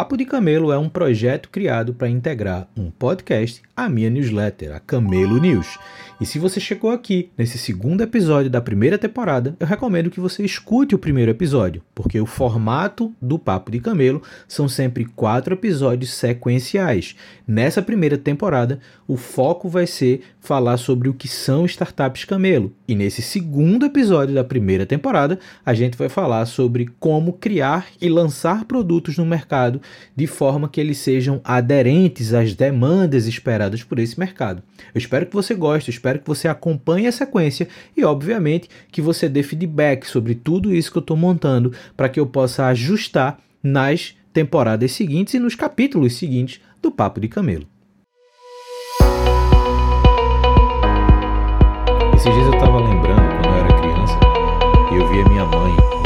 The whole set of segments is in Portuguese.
Papo de Camelo é um projeto criado para integrar um podcast à minha newsletter, a Camelo News. E se você chegou aqui nesse segundo episódio da primeira temporada, eu recomendo que você escute o primeiro episódio, porque o formato do Papo de Camelo são sempre quatro episódios sequenciais. Nessa primeira temporada, o foco vai ser falar sobre o que são startups camelo. E nesse segundo episódio da primeira temporada, a gente vai falar sobre como criar e lançar produtos no mercado de forma que eles sejam aderentes às demandas esperadas por esse mercado. Eu espero que você goste, espero que você acompanhe a sequência e, obviamente, que você dê feedback sobre tudo isso que eu estou montando para que eu possa ajustar nas temporadas seguintes e nos capítulos seguintes do Papo de Camelo. Esses dias eu estava lembrando quando eu era criança e eu via minha mãe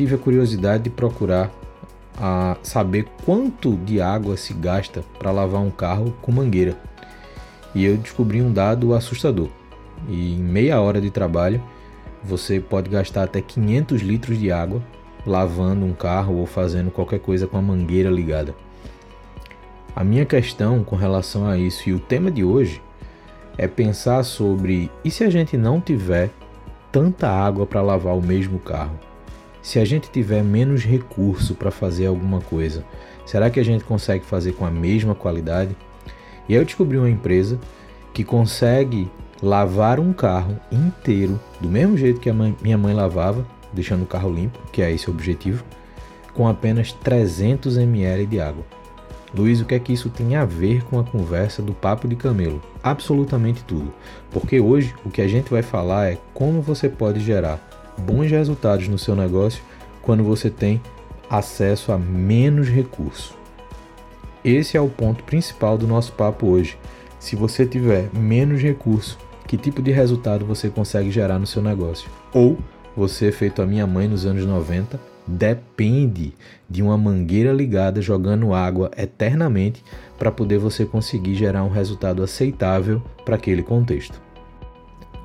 tive a curiosidade de procurar a saber quanto de água se gasta para lavar um carro com mangueira. E eu descobri um dado assustador. E em meia hora de trabalho, você pode gastar até 500 litros de água lavando um carro ou fazendo qualquer coisa com a mangueira ligada. A minha questão com relação a isso e o tema de hoje é pensar sobre e se a gente não tiver tanta água para lavar o mesmo carro? Se a gente tiver menos recurso para fazer alguma coisa, será que a gente consegue fazer com a mesma qualidade? E aí eu descobri uma empresa que consegue lavar um carro inteiro do mesmo jeito que a mãe, minha mãe lavava, deixando o carro limpo, que é esse o objetivo, com apenas 300 ml de água. Luiz, o que é que isso tem a ver com a conversa do papo de camelo? Absolutamente tudo. Porque hoje o que a gente vai falar é como você pode gerar bons resultados no seu negócio quando você tem acesso a menos recurso. Esse é o ponto principal do nosso papo hoje. Se você tiver menos recurso, que tipo de resultado você consegue gerar no seu negócio? Ou você, feito a minha mãe nos anos 90, depende de uma mangueira ligada jogando água eternamente para poder você conseguir gerar um resultado aceitável para aquele contexto.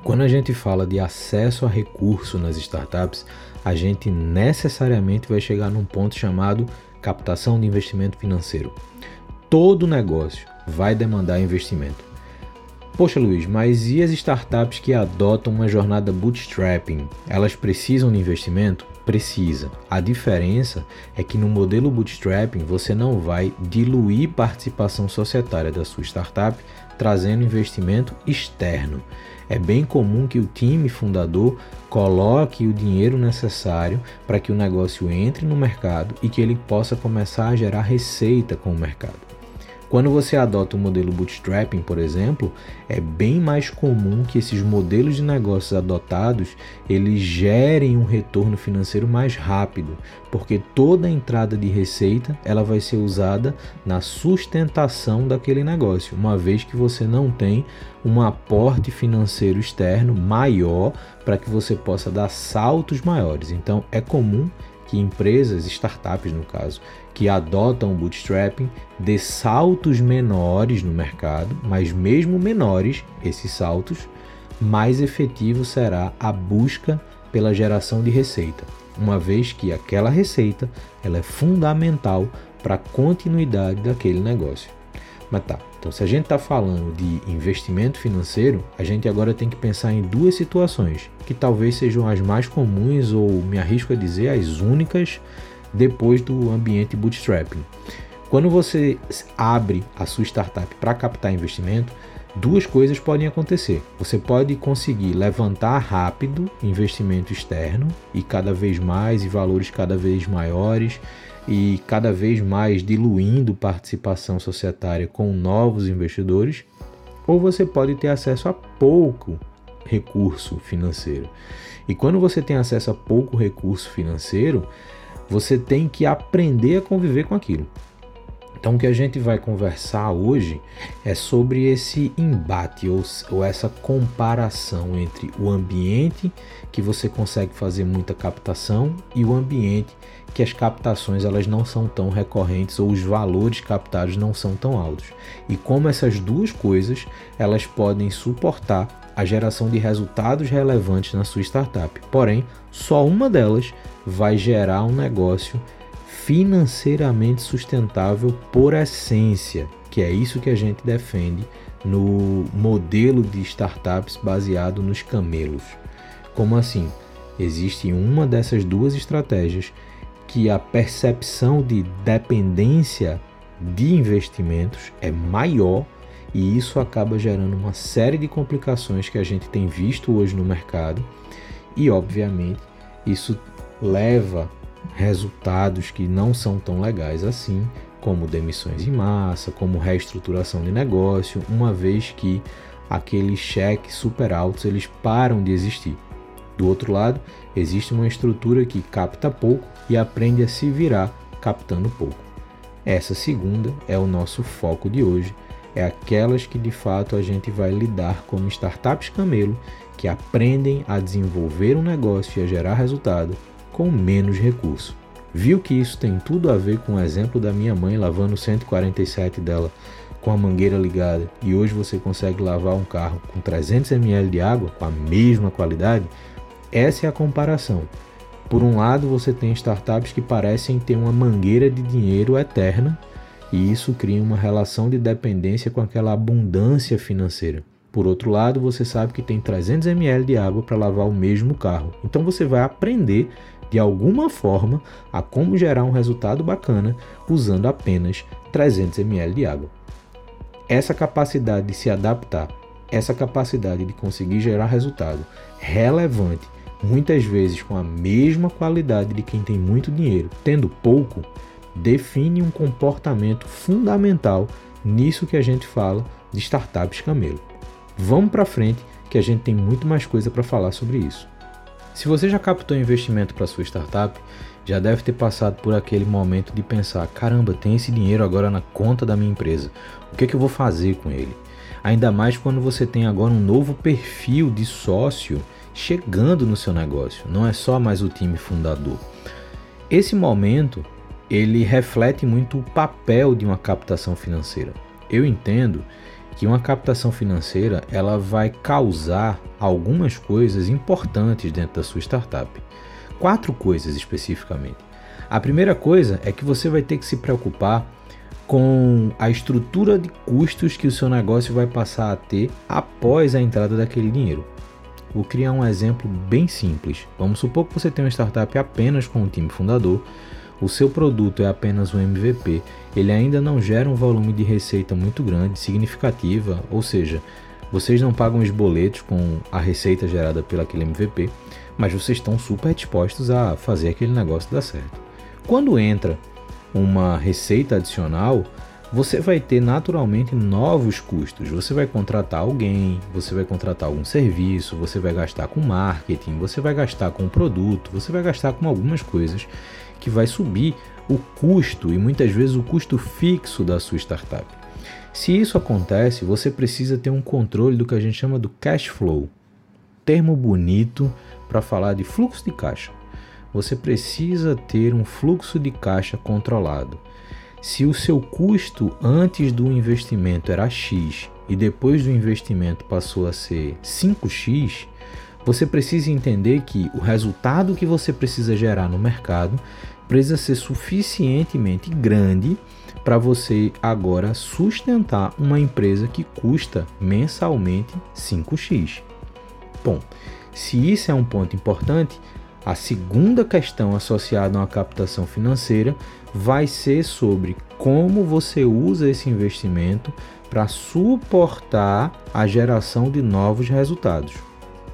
Quando a gente fala de acesso a recurso nas startups, a gente necessariamente vai chegar num ponto chamado captação de investimento financeiro. Todo negócio vai demandar investimento. Poxa, Luiz, mas e as startups que adotam uma jornada bootstrapping? Elas precisam de investimento? Precisa. A diferença é que no modelo bootstrapping você não vai diluir participação societária da sua startup trazendo investimento externo é bem comum que o time fundador coloque o dinheiro necessário para que o negócio entre no mercado e que ele possa começar a gerar receita com o mercado. Quando você adota o modelo bootstrapping, por exemplo, é bem mais comum que esses modelos de negócios adotados eles gerem um retorno financeiro mais rápido, porque toda entrada de receita ela vai ser usada na sustentação daquele negócio, uma vez que você não tem um aporte financeiro externo maior para que você possa dar saltos maiores. Então é comum que empresas, startups no caso, que adotam o bootstrapping dê saltos menores no mercado, mas mesmo menores, esses saltos, mais efetivo será a busca pela geração de receita, uma vez que aquela receita ela é fundamental para a continuidade daquele negócio. Mas tá, então se a gente está falando de investimento financeiro, a gente agora tem que pensar em duas situações que talvez sejam as mais comuns ou me arrisco a dizer as únicas depois do ambiente bootstrapping. Quando você abre a sua startup para captar investimento, duas coisas podem acontecer. Você pode conseguir levantar rápido investimento externo e cada vez mais e valores cada vez maiores e cada vez mais diluindo participação societária com novos investidores, ou você pode ter acesso a pouco recurso financeiro. E quando você tem acesso a pouco recurso financeiro, você tem que aprender a conviver com aquilo. Então, o que a gente vai conversar hoje é sobre esse embate ou, ou, essa comparação entre o ambiente que você consegue fazer muita captação e o ambiente que as captações elas não são tão recorrentes ou os valores captados não são tão altos. E como essas duas coisas elas podem suportar a geração de resultados relevantes na sua startup. Porém, só uma delas vai gerar um negócio financeiramente sustentável por essência, que é isso que a gente defende no modelo de startups baseado nos camelos. Como assim? Existe uma dessas duas estratégias que a percepção de dependência de investimentos é maior e isso acaba gerando uma série de complicações que a gente tem visto hoje no mercado e, obviamente, isso leva resultados que não são tão legais assim, como demissões em massa, como reestruturação de negócio, uma vez que aqueles cheques super altos eles param de existir. Do outro lado, existe uma estrutura que capta pouco e aprende a se virar captando pouco. Essa segunda é o nosso foco de hoje, é aquelas que de fato a gente vai lidar como startups camelo que aprendem a desenvolver um negócio e a gerar resultado com menos recurso. Viu que isso tem tudo a ver com o exemplo da minha mãe lavando o 147 dela com a mangueira ligada e hoje você consegue lavar um carro com 300 ml de água com a mesma qualidade? Essa é a comparação. Por um lado, você tem startups que parecem ter uma mangueira de dinheiro eterna e isso cria uma relação de dependência com aquela abundância financeira. Por outro lado, você sabe que tem 300 ml de água para lavar o mesmo carro. Então você vai aprender de alguma forma a como gerar um resultado bacana usando apenas 300 ml de água. Essa capacidade de se adaptar, essa capacidade de conseguir gerar resultado relevante, muitas vezes com a mesma qualidade de quem tem muito dinheiro, tendo pouco, define um comportamento fundamental nisso que a gente fala de startups camelo. Vamos para frente que a gente tem muito mais coisa para falar sobre isso. Se você já captou investimento para sua startup, já deve ter passado por aquele momento de pensar: caramba, tem esse dinheiro agora na conta da minha empresa, o que, é que eu vou fazer com ele? Ainda mais quando você tem agora um novo perfil de sócio chegando no seu negócio, não é só mais o time fundador. Esse momento ele reflete muito o papel de uma captação financeira. Eu entendo que uma captação financeira ela vai causar algumas coisas importantes dentro da sua startup. Quatro coisas especificamente. A primeira coisa é que você vai ter que se preocupar com a estrutura de custos que o seu negócio vai passar a ter após a entrada daquele dinheiro. Vou criar um exemplo bem simples. Vamos supor que você tem uma startup apenas com um time fundador o seu produto é apenas um MVP, ele ainda não gera um volume de receita muito grande, significativa, ou seja, vocês não pagam os boletos com a receita gerada pelo aquele MVP, mas vocês estão super dispostos a fazer aquele negócio dar certo. Quando entra uma receita adicional, você vai ter naturalmente novos custos. Você vai contratar alguém, você vai contratar algum serviço, você vai gastar com marketing, você vai gastar com produto, você vai gastar com algumas coisas que vai subir o custo e muitas vezes o custo fixo da sua startup. Se isso acontece, você precisa ter um controle do que a gente chama do cash flow. Termo bonito para falar de fluxo de caixa. Você precisa ter um fluxo de caixa controlado. Se o seu custo antes do investimento era X e depois do investimento passou a ser 5X, você precisa entender que o resultado que você precisa gerar no mercado precisa ser suficientemente grande para você agora sustentar uma empresa que custa mensalmente 5x. Bom, se isso é um ponto importante, A segunda questão associada a uma captação financeira vai ser sobre como você usa esse investimento para suportar a geração de novos resultados.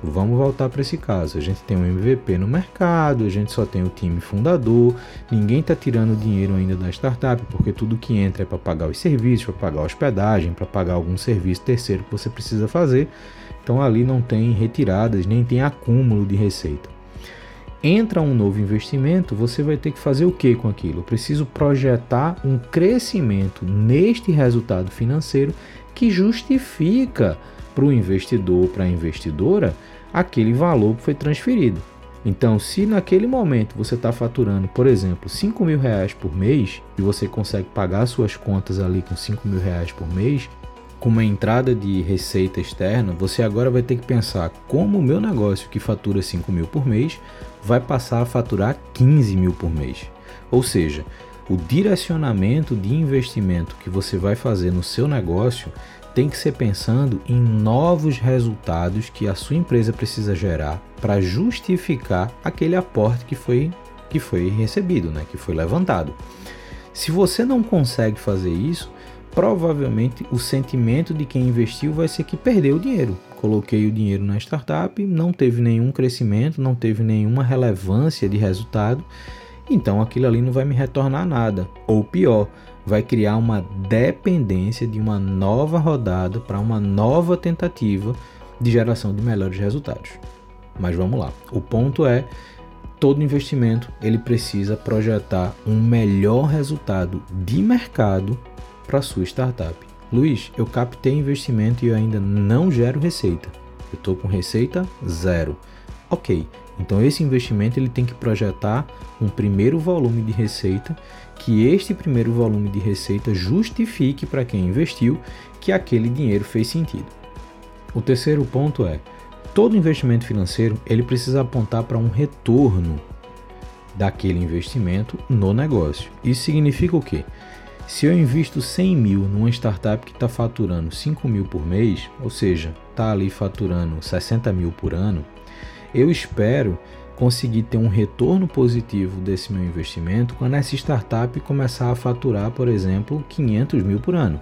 Vamos voltar para esse caso. A gente tem um MVP no mercado, a gente só tem o time fundador, ninguém está tirando dinheiro ainda da startup, porque tudo que entra é para pagar os serviços, para pagar a hospedagem, para pagar algum serviço terceiro que você precisa fazer. Então ali não tem retiradas, nem tem acúmulo de receita. Entra um novo investimento, você vai ter que fazer o que com aquilo? Eu preciso projetar um crescimento neste resultado financeiro que justifica para o investidor, para a investidora, aquele valor que foi transferido. Então, se naquele momento você está faturando, por exemplo, 5 mil reais por mês e você consegue pagar suas contas ali com 5 mil reais por mês, com uma entrada de receita externa, você agora vai ter que pensar como o meu negócio que fatura 5 mil por mês vai passar a faturar 15 mil por mês. Ou seja, o direcionamento de investimento que você vai fazer no seu negócio tem que ser pensando em novos resultados que a sua empresa precisa gerar para justificar aquele aporte que foi, que foi recebido, né, que foi levantado. Se você não consegue fazer isso, provavelmente o sentimento de quem investiu vai ser que perdeu o dinheiro. Coloquei o dinheiro na startup, não teve nenhum crescimento, não teve nenhuma relevância de resultado, então aquilo ali não vai me retornar nada. Ou pior, vai criar uma dependência de uma nova rodada para uma nova tentativa de geração de melhores resultados. Mas vamos lá. O ponto é todo investimento ele precisa projetar um melhor resultado de mercado para sua startup. Luiz, eu captei investimento e eu ainda não gero receita. Eu estou com receita zero. Ok, então esse investimento ele tem que projetar um primeiro volume de receita que este primeiro volume de receita justifique para quem investiu que aquele dinheiro fez sentido. O terceiro ponto é, todo investimento financeiro ele precisa apontar para um retorno daquele investimento no negócio. Isso significa o quê? Se eu invisto 100 mil numa startup que está faturando 5 mil por mês, ou seja, está ali faturando 60 mil por ano, eu espero conseguir ter um retorno positivo desse meu investimento quando essa startup começar a faturar, por exemplo, 500 mil por ano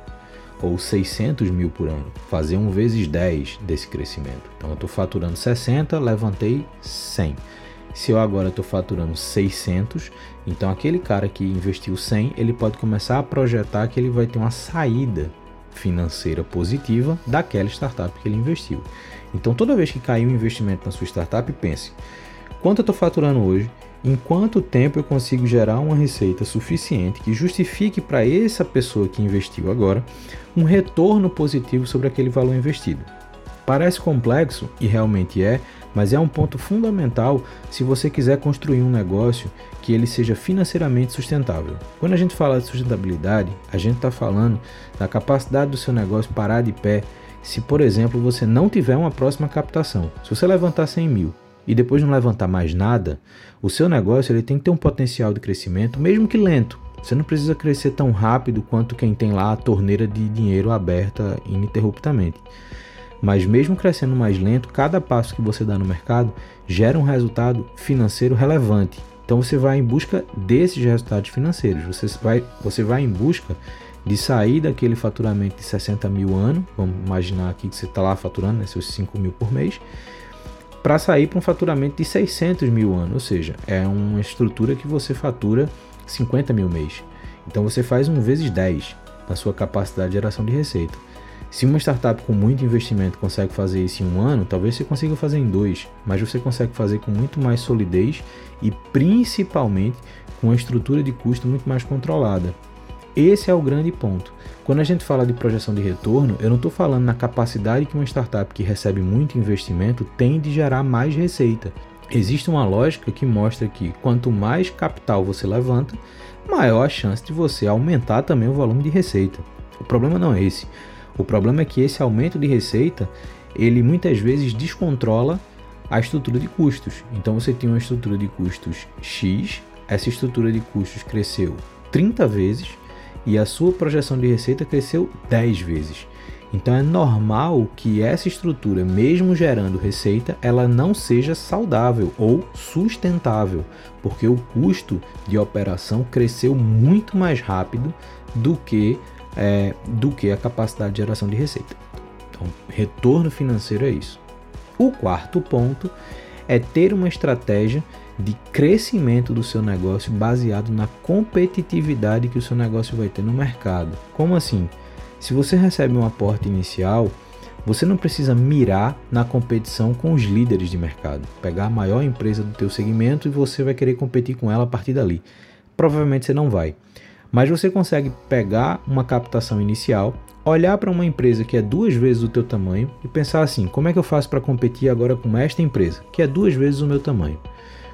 ou 600 mil por ano, fazer um vezes 10 desse crescimento. Então eu estou faturando 60, levantei 100. Se eu agora estou faturando 600, então aquele cara que investiu 100, ele pode começar a projetar que ele vai ter uma saída financeira positiva daquela startup que ele investiu. Então toda vez que cair um investimento na sua startup, pense: quanto eu estou faturando hoje? Em quanto tempo eu consigo gerar uma receita suficiente que justifique para essa pessoa que investiu agora um retorno positivo sobre aquele valor investido? Parece complexo e realmente é, mas é um ponto fundamental se você quiser construir um negócio que ele seja financeiramente sustentável. Quando a gente fala de sustentabilidade, a gente está falando da capacidade do seu negócio parar de pé se, por exemplo, você não tiver uma próxima captação. Se você levantar 100 mil e depois não levantar mais nada, o seu negócio ele tem que ter um potencial de crescimento, mesmo que lento. Você não precisa crescer tão rápido quanto quem tem lá a torneira de dinheiro aberta ininterruptamente. Mas mesmo crescendo mais lento, cada passo que você dá no mercado gera um resultado financeiro relevante. Então você vai em busca desses resultados financeiros. Você vai, você vai em busca de sair daquele faturamento de 60 mil ano, vamos imaginar aqui que você está lá faturando né, seus 5 mil por mês, para sair para um faturamento de 600 mil ano, ou seja, é uma estrutura que você fatura 50 mil mês. Então você faz um vezes 10 na sua capacidade de geração de receita. Se uma startup com muito investimento consegue fazer isso em um ano, talvez você consiga fazer em dois, mas você consegue fazer com muito mais solidez e principalmente com uma estrutura de custo muito mais controlada. Esse é o grande ponto. Quando a gente fala de projeção de retorno, eu não estou falando na capacidade que uma startup que recebe muito investimento tem de gerar mais receita. Existe uma lógica que mostra que quanto mais capital você levanta, maior a chance de você aumentar também o volume de receita. O problema não é esse. O problema é que esse aumento de receita, ele muitas vezes descontrola a estrutura de custos. Então você tem uma estrutura de custos X, essa estrutura de custos cresceu 30 vezes e a sua projeção de receita cresceu 10 vezes. Então é normal que essa estrutura, mesmo gerando receita, ela não seja saudável ou sustentável, porque o custo de operação cresceu muito mais rápido do que, é, do que a capacidade de geração de receita. Então, retorno financeiro é isso. O quarto ponto é ter uma estratégia de crescimento do seu negócio baseado na competitividade que o seu negócio vai ter no mercado. Como assim? Se você recebe um aporte inicial, você não precisa mirar na competição com os líderes de mercado, pegar a maior empresa do teu segmento e você vai querer competir com ela a partir dali. Provavelmente você não vai. Mas você consegue pegar uma captação inicial, olhar para uma empresa que é duas vezes o teu tamanho e pensar assim: como é que eu faço para competir agora com esta empresa, que é duas vezes o meu tamanho?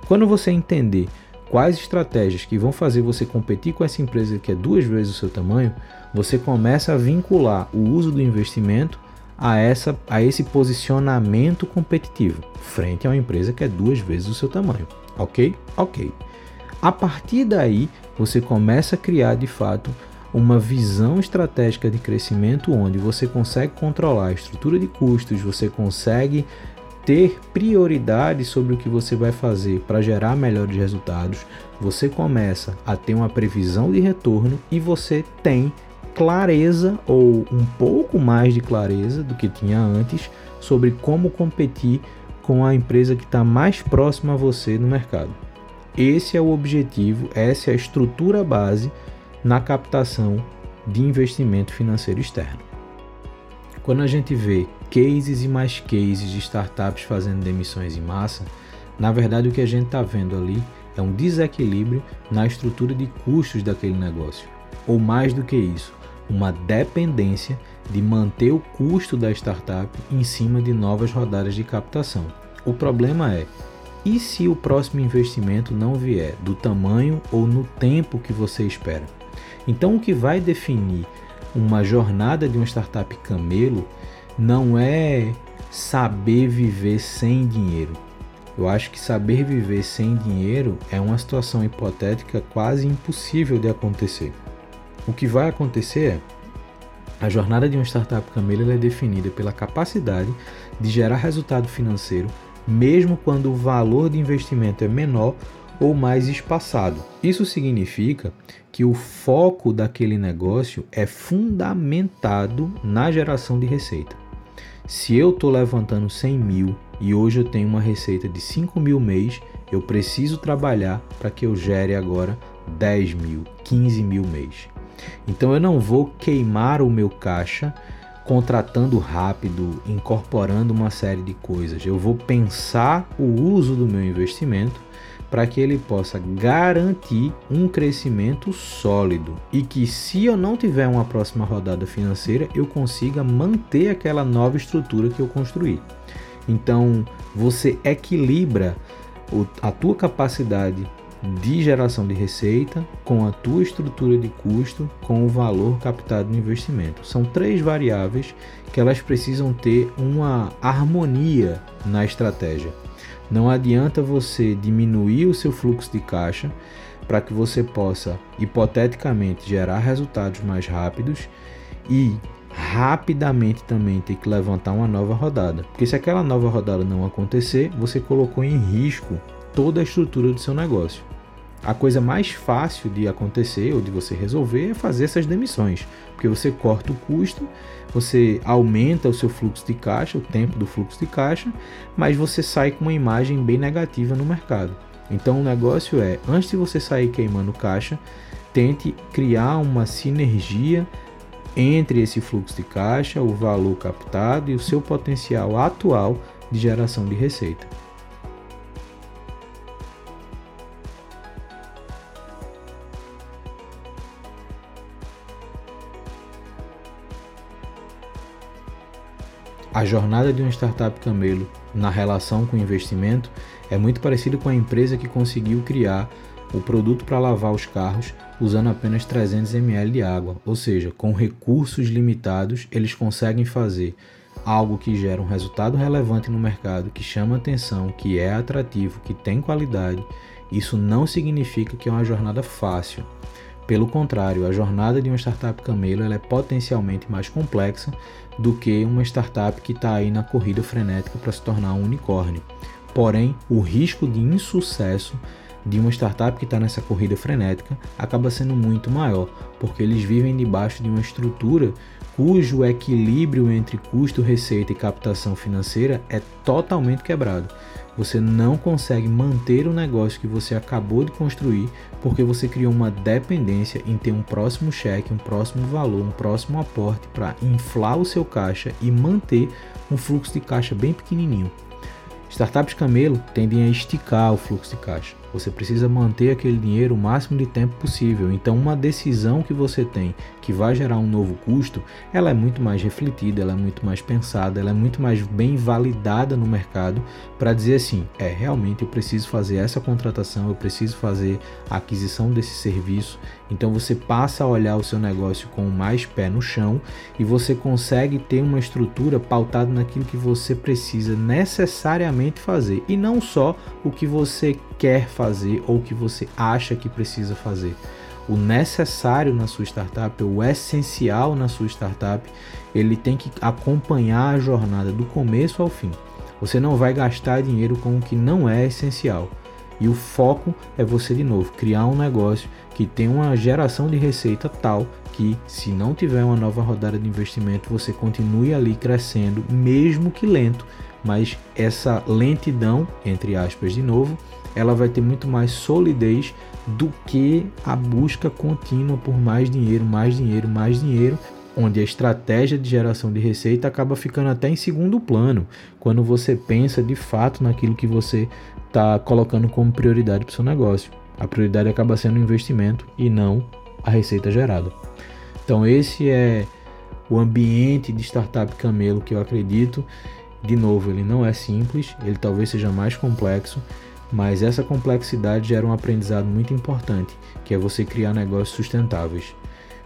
Quando você entender quais estratégias que vão fazer você competir com essa empresa que é duas vezes o seu tamanho, você começa a vincular o uso do investimento a, essa, a esse posicionamento competitivo frente a uma empresa que é duas vezes o seu tamanho. Ok? Ok. A partir daí, você começa a criar de fato uma visão estratégica de crescimento onde você consegue controlar a estrutura de custos, você consegue ter prioridade sobre o que você vai fazer para gerar melhores resultados, você começa a ter uma previsão de retorno e você tem clareza ou um pouco mais de clareza do que tinha antes sobre como competir com a empresa que está mais próxima a você no mercado. Esse é o objetivo, essa é a estrutura base na captação de investimento financeiro externo. Quando a gente vê cases e mais cases de startups fazendo demissões em massa, na verdade o que a gente está vendo ali é um desequilíbrio na estrutura de custos daquele negócio. Ou mais do que isso, uma dependência de manter o custo da startup em cima de novas rodadas de captação. O problema é, e se o próximo investimento não vier do tamanho ou no tempo que você espera? Então, o que vai definir uma jornada de uma startup camelo não é saber viver sem dinheiro. Eu acho que saber viver sem dinheiro é uma situação hipotética quase impossível de acontecer. O que vai acontecer é a jornada de uma startup camelo é definida pela capacidade de gerar resultado financeiro, mesmo quando o valor de investimento é menor ou mais espaçado. Isso significa que o foco daquele negócio é fundamentado na geração de receita. Se eu estou levantando 100 mil e hoje eu tenho uma receita de 5 mil mês, eu preciso trabalhar para que eu gere agora 10 mil, 15 mil mês. Então eu não vou queimar o meu caixa contratando rápido, incorporando uma série de coisas. Eu vou pensar o uso do meu investimento para que ele possa garantir um crescimento sólido e que se eu não tiver uma próxima rodada financeira, eu consiga manter aquela nova estrutura que eu construí. Então, você equilibra a tua capacidade de geração de receita com a tua estrutura de custo com o valor captado no investimento. São três variáveis que elas precisam ter uma harmonia na estratégia. Não adianta você diminuir o seu fluxo de caixa para que você possa hipoteticamente gerar resultados mais rápidos e rapidamente também ter que levantar uma nova rodada. Porque se aquela nova rodada não acontecer, você colocou em risco toda a estrutura do seu negócio. A coisa mais fácil de acontecer ou de você resolver é fazer essas demissões, porque você corta o custo, você aumenta o seu fluxo de caixa, o tempo do fluxo de caixa, mas você sai com uma imagem bem negativa no mercado. Então o negócio é, antes de você sair queimando caixa, tente criar uma sinergia entre esse fluxo de caixa, o valor captado e o seu potencial atual de geração de receita. A jornada de uma startup camelo na relação com o investimento é muito parecida com a empresa que conseguiu criar o produto para lavar os carros usando apenas 300 ml de água, ou seja, com recursos limitados, eles conseguem fazer algo que gera um resultado relevante no mercado, que chama atenção, que é atrativo, que tem qualidade. Isso não significa que é uma jornada fácil, Pelo contrário, a jornada de uma startup camelo é potencialmente mais complexa do que uma startup que está aí na corrida frenética para se tornar um unicórnio. Porém, o risco de insucesso de uma startup que está nessa corrida frenética acaba sendo muito maior, porque eles vivem debaixo de uma estrutura cujo equilíbrio entre custo, receita e captação financeira é totalmente quebrado. Você não consegue manter o negócio que você acabou de construir porque você criou uma dependência em ter um próximo cheque, um próximo valor, um próximo aporte para inflar o seu caixa e manter um fluxo de caixa bem pequenininho. Startups camelo tendem a esticar o fluxo de caixa. Você precisa manter aquele dinheiro o máximo de tempo possível. Então, uma decisão que você tem que vai gerar um novo custo, ela é muito mais refletida, ela é muito mais pensada, ela é muito mais bem validada no mercado para dizer assim: é realmente eu preciso fazer essa contratação, eu preciso fazer a aquisição desse serviço. Então, você passa a olhar o seu negócio com mais pé no chão e você consegue ter uma estrutura pautada naquilo que você precisa necessariamente fazer e não só o que você quer fazer ou que você acha que precisa fazer. O necessário na sua startup, o essencial na sua startup, ele tem que acompanhar a jornada do começo ao fim. Você não vai gastar dinheiro com o que não é essencial. E o foco é você, de novo, criar um negócio que tem uma geração de receita tal que, se não tiver uma nova rodada de investimento, você continue ali crescendo, mesmo que lento. Mas essa lentidão, entre aspas, de novo, ela vai ter muito mais solidez do que a busca contínua por mais dinheiro, mais dinheiro, mais dinheiro, onde a estratégia de geração de receita acaba ficando até em segundo plano, quando você pensa de fato naquilo que você está colocando como prioridade para o seu negócio. A prioridade acaba sendo o investimento e não a receita gerada. Então esse é o ambiente de startup camelo que eu acredito. De novo, ele não é simples, ele talvez seja mais complexo, mas essa complexidade gera um aprendizado muito importante, que é você criar negócios sustentáveis.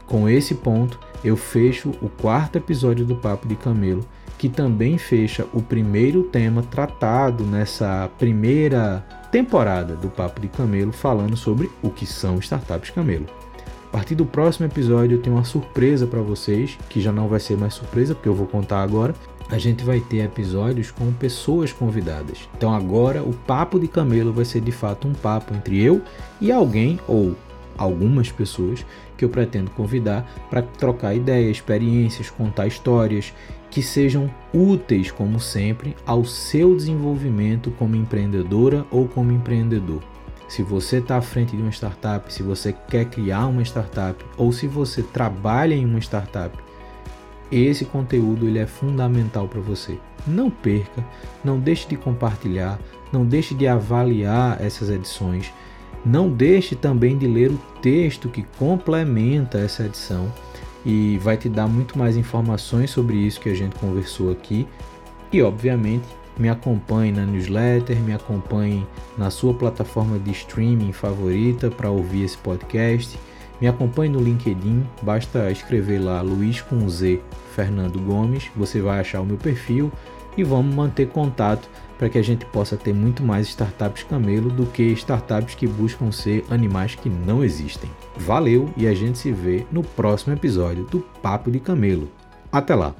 Com esse ponto, eu fecho o quarto episódio do Papo de Camelo, que também fecha o primeiro tema tratado nessa primeira temporada do Papo de Camelo, falando sobre o que são startups camelo. A partir do próximo episódio eu tenho uma surpresa para vocês, que já não vai ser mais surpresa, porque eu vou contar agora, a gente vai ter episódios com pessoas convidadas. Então agora o papo de camelo vai ser de fato um papo entre eu e alguém ou algumas pessoas que eu pretendo convidar para trocar ideias, experiências, contar histórias que sejam úteis, como sempre, ao seu desenvolvimento como empreendedora ou como empreendedor. Se você está à frente de uma startup, se você quer criar uma startup ou se você trabalha em uma startup esse conteúdo ele é fundamental para você. Não perca, não deixe de compartilhar, não deixe de avaliar essas edições, não deixe também de ler o texto que complementa essa edição e vai te dar muito mais informações sobre isso que a gente conversou aqui. E obviamente, me acompanhe na newsletter, me acompanhe na sua plataforma de streaming favorita para ouvir esse podcast me acompanhe no LinkedIn, basta escrever lá Luiz com Z Fernando Gomes, você vai achar o meu perfil e vamos manter contato para que a gente possa ter muito mais startups camelo do que startups que buscam ser animais que não existem. Valeu e a gente se vê no próximo episódio do Papo de Camelo. Até lá!